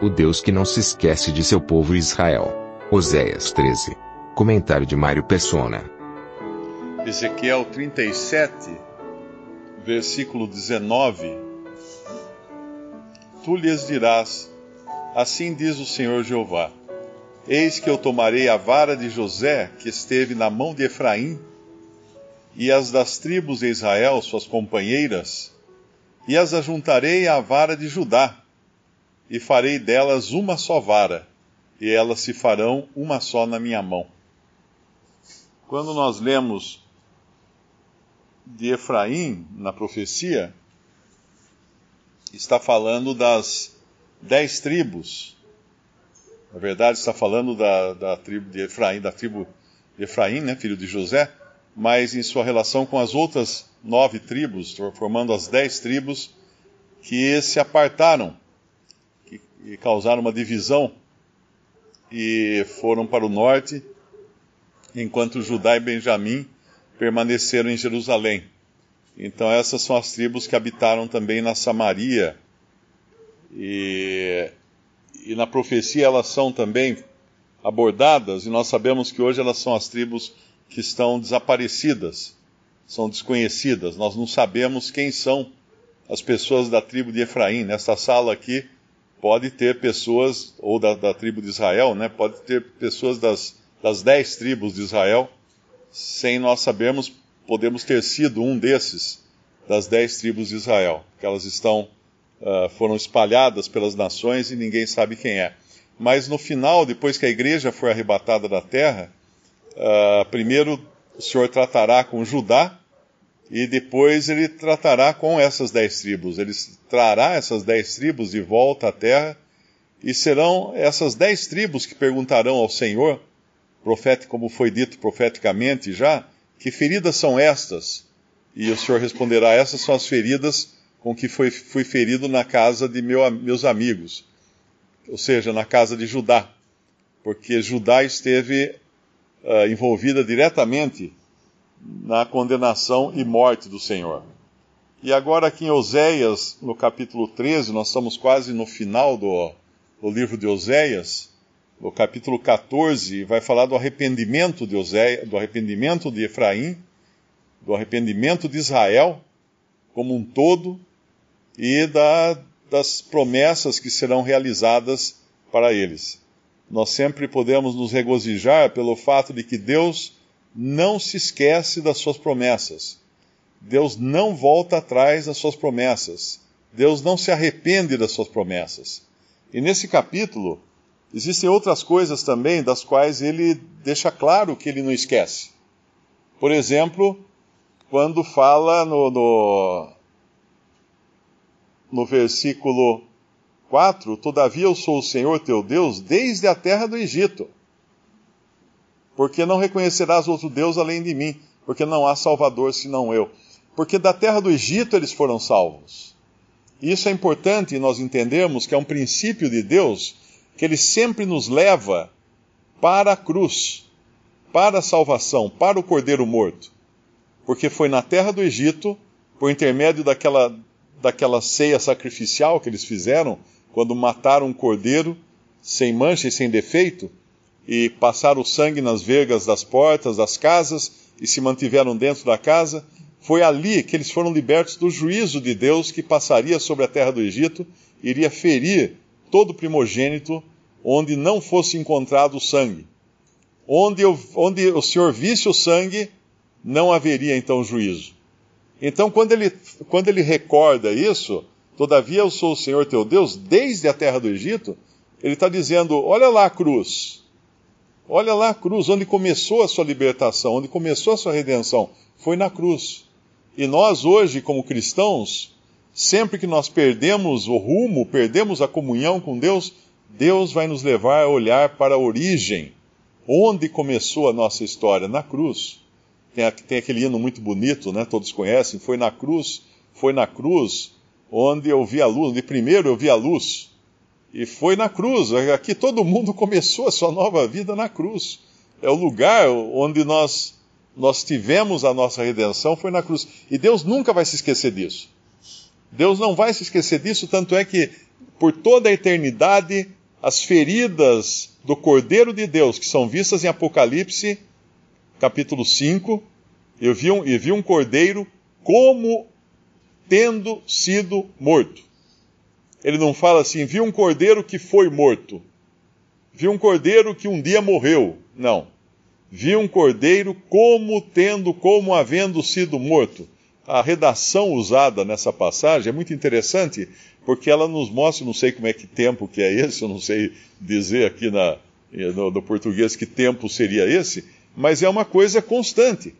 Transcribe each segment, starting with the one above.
O Deus que não se esquece de seu povo Israel. Oséias 13. Comentário de Mário Persona. Ezequiel 37, versículo 19. Tu lhes dirás: Assim diz o Senhor Jeová: Eis que eu tomarei a vara de José, que esteve na mão de Efraim, e as das tribos de Israel, suas companheiras, e as ajuntarei à vara de Judá, e farei delas uma só vara, e elas se farão uma só na minha mão. Quando nós lemos de Efraim na profecia, está falando das dez tribos. Na verdade, está falando da, da tribo de Efraim, da tribo de Efraim, né, filho de José, mas em sua relação com as outras nove tribos, formando as dez tribos que se apartaram e causaram uma divisão e foram para o norte, enquanto Judá e Benjamim permaneceram em Jerusalém. Então essas são as tribos que habitaram também na Samaria e, e na profecia elas são também abordadas e nós sabemos que hoje elas são as tribos que estão desaparecidas, são desconhecidas. Nós não sabemos quem são as pessoas da tribo de Efraim. Nessa sala aqui pode ter pessoas, ou da, da tribo de Israel, né? Pode ter pessoas das, das dez tribos de Israel, sem nós sabermos, podemos ter sido um desses das dez tribos de Israel, que elas estão uh, foram espalhadas pelas nações e ninguém sabe quem é. Mas no final, depois que a igreja for arrebatada da terra, uh, primeiro o Senhor tratará com Judá e depois ele tratará com essas dez tribos. Ele trará essas dez tribos de volta à terra e serão essas dez tribos que perguntarão ao Senhor, profeta, como foi dito profeticamente já, que feridas são estas? E o Senhor responderá: essas são as feridas com que foi, fui ferido na casa de meu, meus amigos, ou seja, na casa de Judá, porque Judá esteve uh, envolvida diretamente na condenação e morte do Senhor. E agora aqui em Oséias, no capítulo 13, nós estamos quase no final do, do livro de Oséias, no capítulo 14, vai falar do arrependimento de Oséias, do arrependimento de Efraim, do arrependimento de Israel como um todo e da, das promessas que serão realizadas para eles. Nós sempre podemos nos regozijar pelo fato de que Deus não se esquece das suas promessas. Deus não volta atrás das suas promessas. Deus não se arrepende das suas promessas. E nesse capítulo, existem outras coisas também das quais ele deixa claro que ele não esquece. Por exemplo, quando fala no, no, no versículo 4: Todavia eu sou o Senhor teu Deus desde a terra do Egito porque não reconhecerás outro Deus além de mim, porque não há Salvador senão eu. Porque da terra do Egito eles foram salvos. Isso é importante nós entendermos que é um princípio de Deus que ele sempre nos leva para a cruz, para a salvação, para o cordeiro morto. Porque foi na terra do Egito, por intermédio daquela, daquela ceia sacrificial que eles fizeram, quando mataram um cordeiro sem mancha e sem defeito, e passaram o sangue nas vergas das portas das casas e se mantiveram dentro da casa, foi ali que eles foram libertos do juízo de Deus que passaria sobre a terra do Egito, iria ferir todo primogênito onde não fosse encontrado o sangue. Onde, onde o Senhor visse o sangue, não haveria então juízo. Então, quando ele, quando ele recorda isso, todavia eu sou o Senhor teu Deus, desde a terra do Egito, ele está dizendo: olha lá a cruz, Olha lá a cruz, onde começou a sua libertação, onde começou a sua redenção, foi na cruz. E nós hoje, como cristãos, Sempre que nós perdemos o rumo, perdemos a comunhão com Deus, Deus vai nos levar a olhar para a origem. Onde começou a nossa história? Na cruz. Tem, tem aquele hino muito bonito, né? Todos conhecem. Foi na cruz, foi na cruz onde eu vi a luz. De primeiro eu vi a luz. E foi na cruz. Aqui todo mundo começou a sua nova vida na cruz. É o lugar onde nós, nós tivemos a nossa redenção, foi na cruz. E Deus nunca vai se esquecer disso. Deus não vai se esquecer disso, tanto é que por toda a eternidade as feridas do Cordeiro de Deus, que são vistas em Apocalipse, capítulo 5, eu vi um, eu vi um cordeiro como tendo sido morto. Ele não fala assim, vi um cordeiro que foi morto. Vi um cordeiro que um dia morreu. Não. Vi um cordeiro como tendo, como havendo sido morto a redação usada nessa passagem é muito interessante, porque ela nos mostra, não sei como é que tempo que é esse, eu não sei dizer aqui na, no, no português que tempo seria esse, mas é uma coisa constante.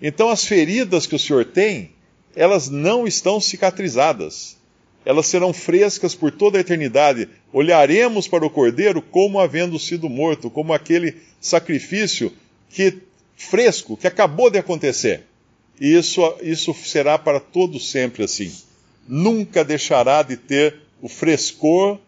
Então as feridas que o Senhor tem, elas não estão cicatrizadas. Elas serão frescas por toda a eternidade. Olharemos para o Cordeiro como havendo sido morto, como aquele sacrifício que fresco, que acabou de acontecer. E isso, isso será para todo sempre assim. Nunca deixará de ter o frescor,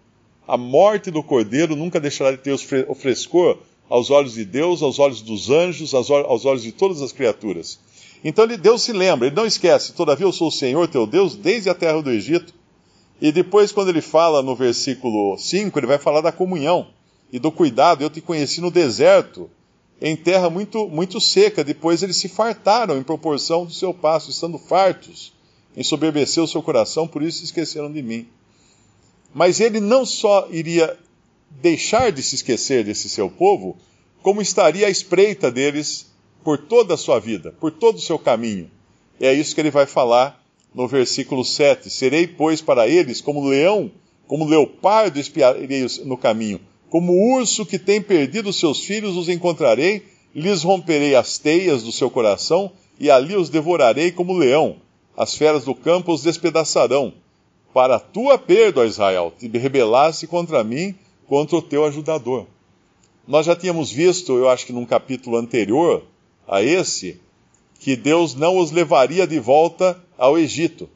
a morte do cordeiro nunca deixará de ter o frescor aos olhos de Deus, aos olhos dos anjos, aos olhos de todas as criaturas. Então Deus se lembra, ele não esquece, todavia eu sou o Senhor teu Deus desde a terra do Egito. E depois, quando ele fala no versículo 5, ele vai falar da comunhão e do cuidado. Eu te conheci no deserto, em terra muito, muito seca. Depois eles se fartaram em proporção do seu passo, estando fartos. Ensoberbeceu o seu coração, por isso se esqueceram de mim. Mas ele não só iria deixar de se esquecer desse seu povo, como estaria à espreita deles por toda a sua vida, por todo o seu caminho. É isso que ele vai falar no versículo 7. Serei, pois, para eles como leão, como leopardo espiarei no caminho como urso que tem perdido seus filhos, os encontrarei, lhes romperei as teias do seu coração, e ali os devorarei como leão. As feras do campo os despedaçarão. Para a tua perda, Israel, te rebelaste contra mim, contra o teu ajudador. Nós já tínhamos visto, eu acho que num capítulo anterior a esse, que Deus não os levaria de volta ao Egito.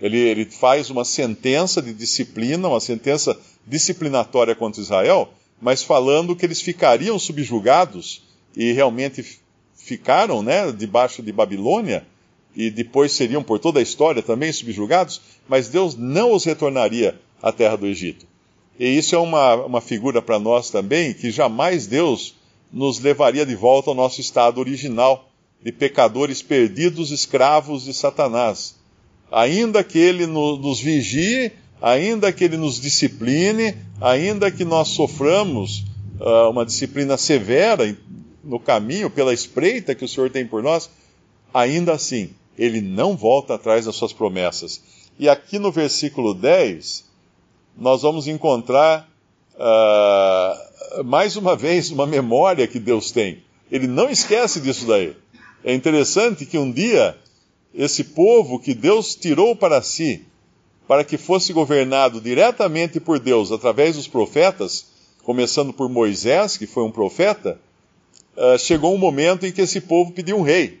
Ele, ele faz uma sentença de disciplina, uma sentença disciplinatória contra Israel, mas falando que eles ficariam subjugados e realmente ficaram, né, debaixo de Babilônia e depois seriam por toda a história também subjugados, mas Deus não os retornaria à terra do Egito. E isso é uma, uma figura para nós também, que jamais Deus nos levaria de volta ao nosso estado original de pecadores perdidos, escravos de Satanás. Ainda que ele nos vigie ainda que ele nos discipline, ainda que nós soframos uh, uma disciplina severa no caminho, pela espreita que o Senhor tem por nós, ainda assim, ele não volta atrás das suas promessas. E aqui no versículo 10, nós vamos encontrar uh, mais uma vez uma memória que Deus tem. Ele não esquece disso daí. É interessante que um dia esse povo que Deus tirou para si, para que fosse governado diretamente por Deus através dos profetas, começando por Moisés, que foi um profeta, uh, chegou um momento em que esse povo pediu um rei.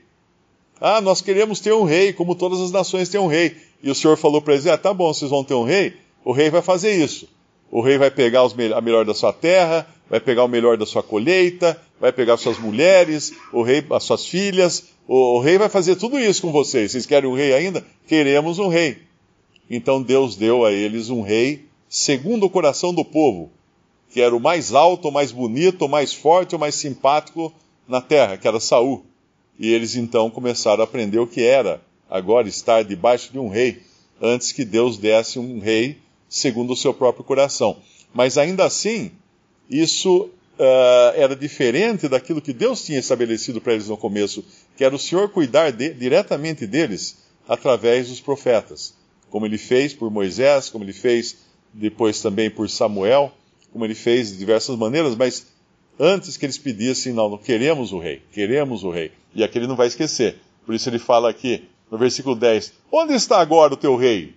Ah, nós queremos ter um rei, como todas as nações têm um rei. E o Senhor falou para eles: ah, tá bom, vocês vão ter um rei, o rei vai fazer isso. O rei vai pegar os, a melhor da sua terra, vai pegar o melhor da sua colheita, vai pegar suas mulheres, o rei, as suas filhas, o, o rei vai fazer tudo isso com vocês. Vocês querem um rei ainda? Queremos um rei. Então Deus deu a eles um rei segundo o coração do povo, que era o mais alto, o mais bonito, o mais forte, o mais simpático na terra, que era Saul. E eles então começaram a aprender o que era agora estar debaixo de um rei, antes que Deus desse um rei segundo o seu próprio coração. Mas ainda assim, isso uh, era diferente daquilo que Deus tinha estabelecido para eles no começo, que era o Senhor cuidar de, diretamente deles através dos profetas como ele fez por Moisés, como ele fez depois também por Samuel, como ele fez de diversas maneiras, mas antes que eles pedissem, não, queremos o rei, queremos o rei. E aqui ele não vai esquecer. Por isso ele fala aqui, no versículo 10: Onde está agora o teu rei?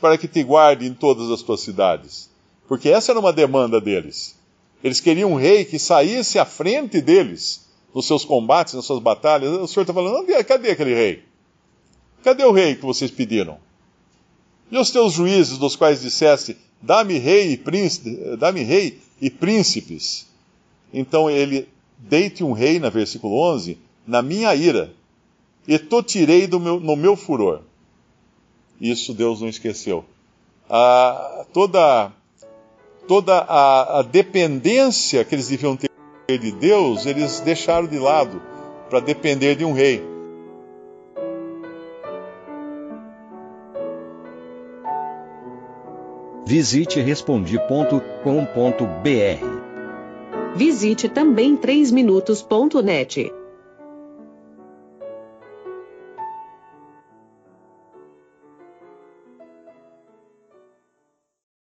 Para que te guarde em todas as tuas cidades. Porque essa era uma demanda deles. Eles queriam um rei que saísse à frente deles nos seus combates, nas suas batalhas. O Senhor está falando: cadê aquele rei? Cadê o rei que vocês pediram? E os teus juízes, dos quais disseste: Dá-me rei e príncipe, dá-me rei e príncipes. Então ele deite um rei, na versículo 11, na minha ira, e te tirei do meu, no meu furor. Isso Deus não esqueceu. Ah, toda toda a, a dependência que eles deviam ter de Deus, eles deixaram de lado para depender de um rei. Visite respondi.com.br. Visite também 3minutos.net.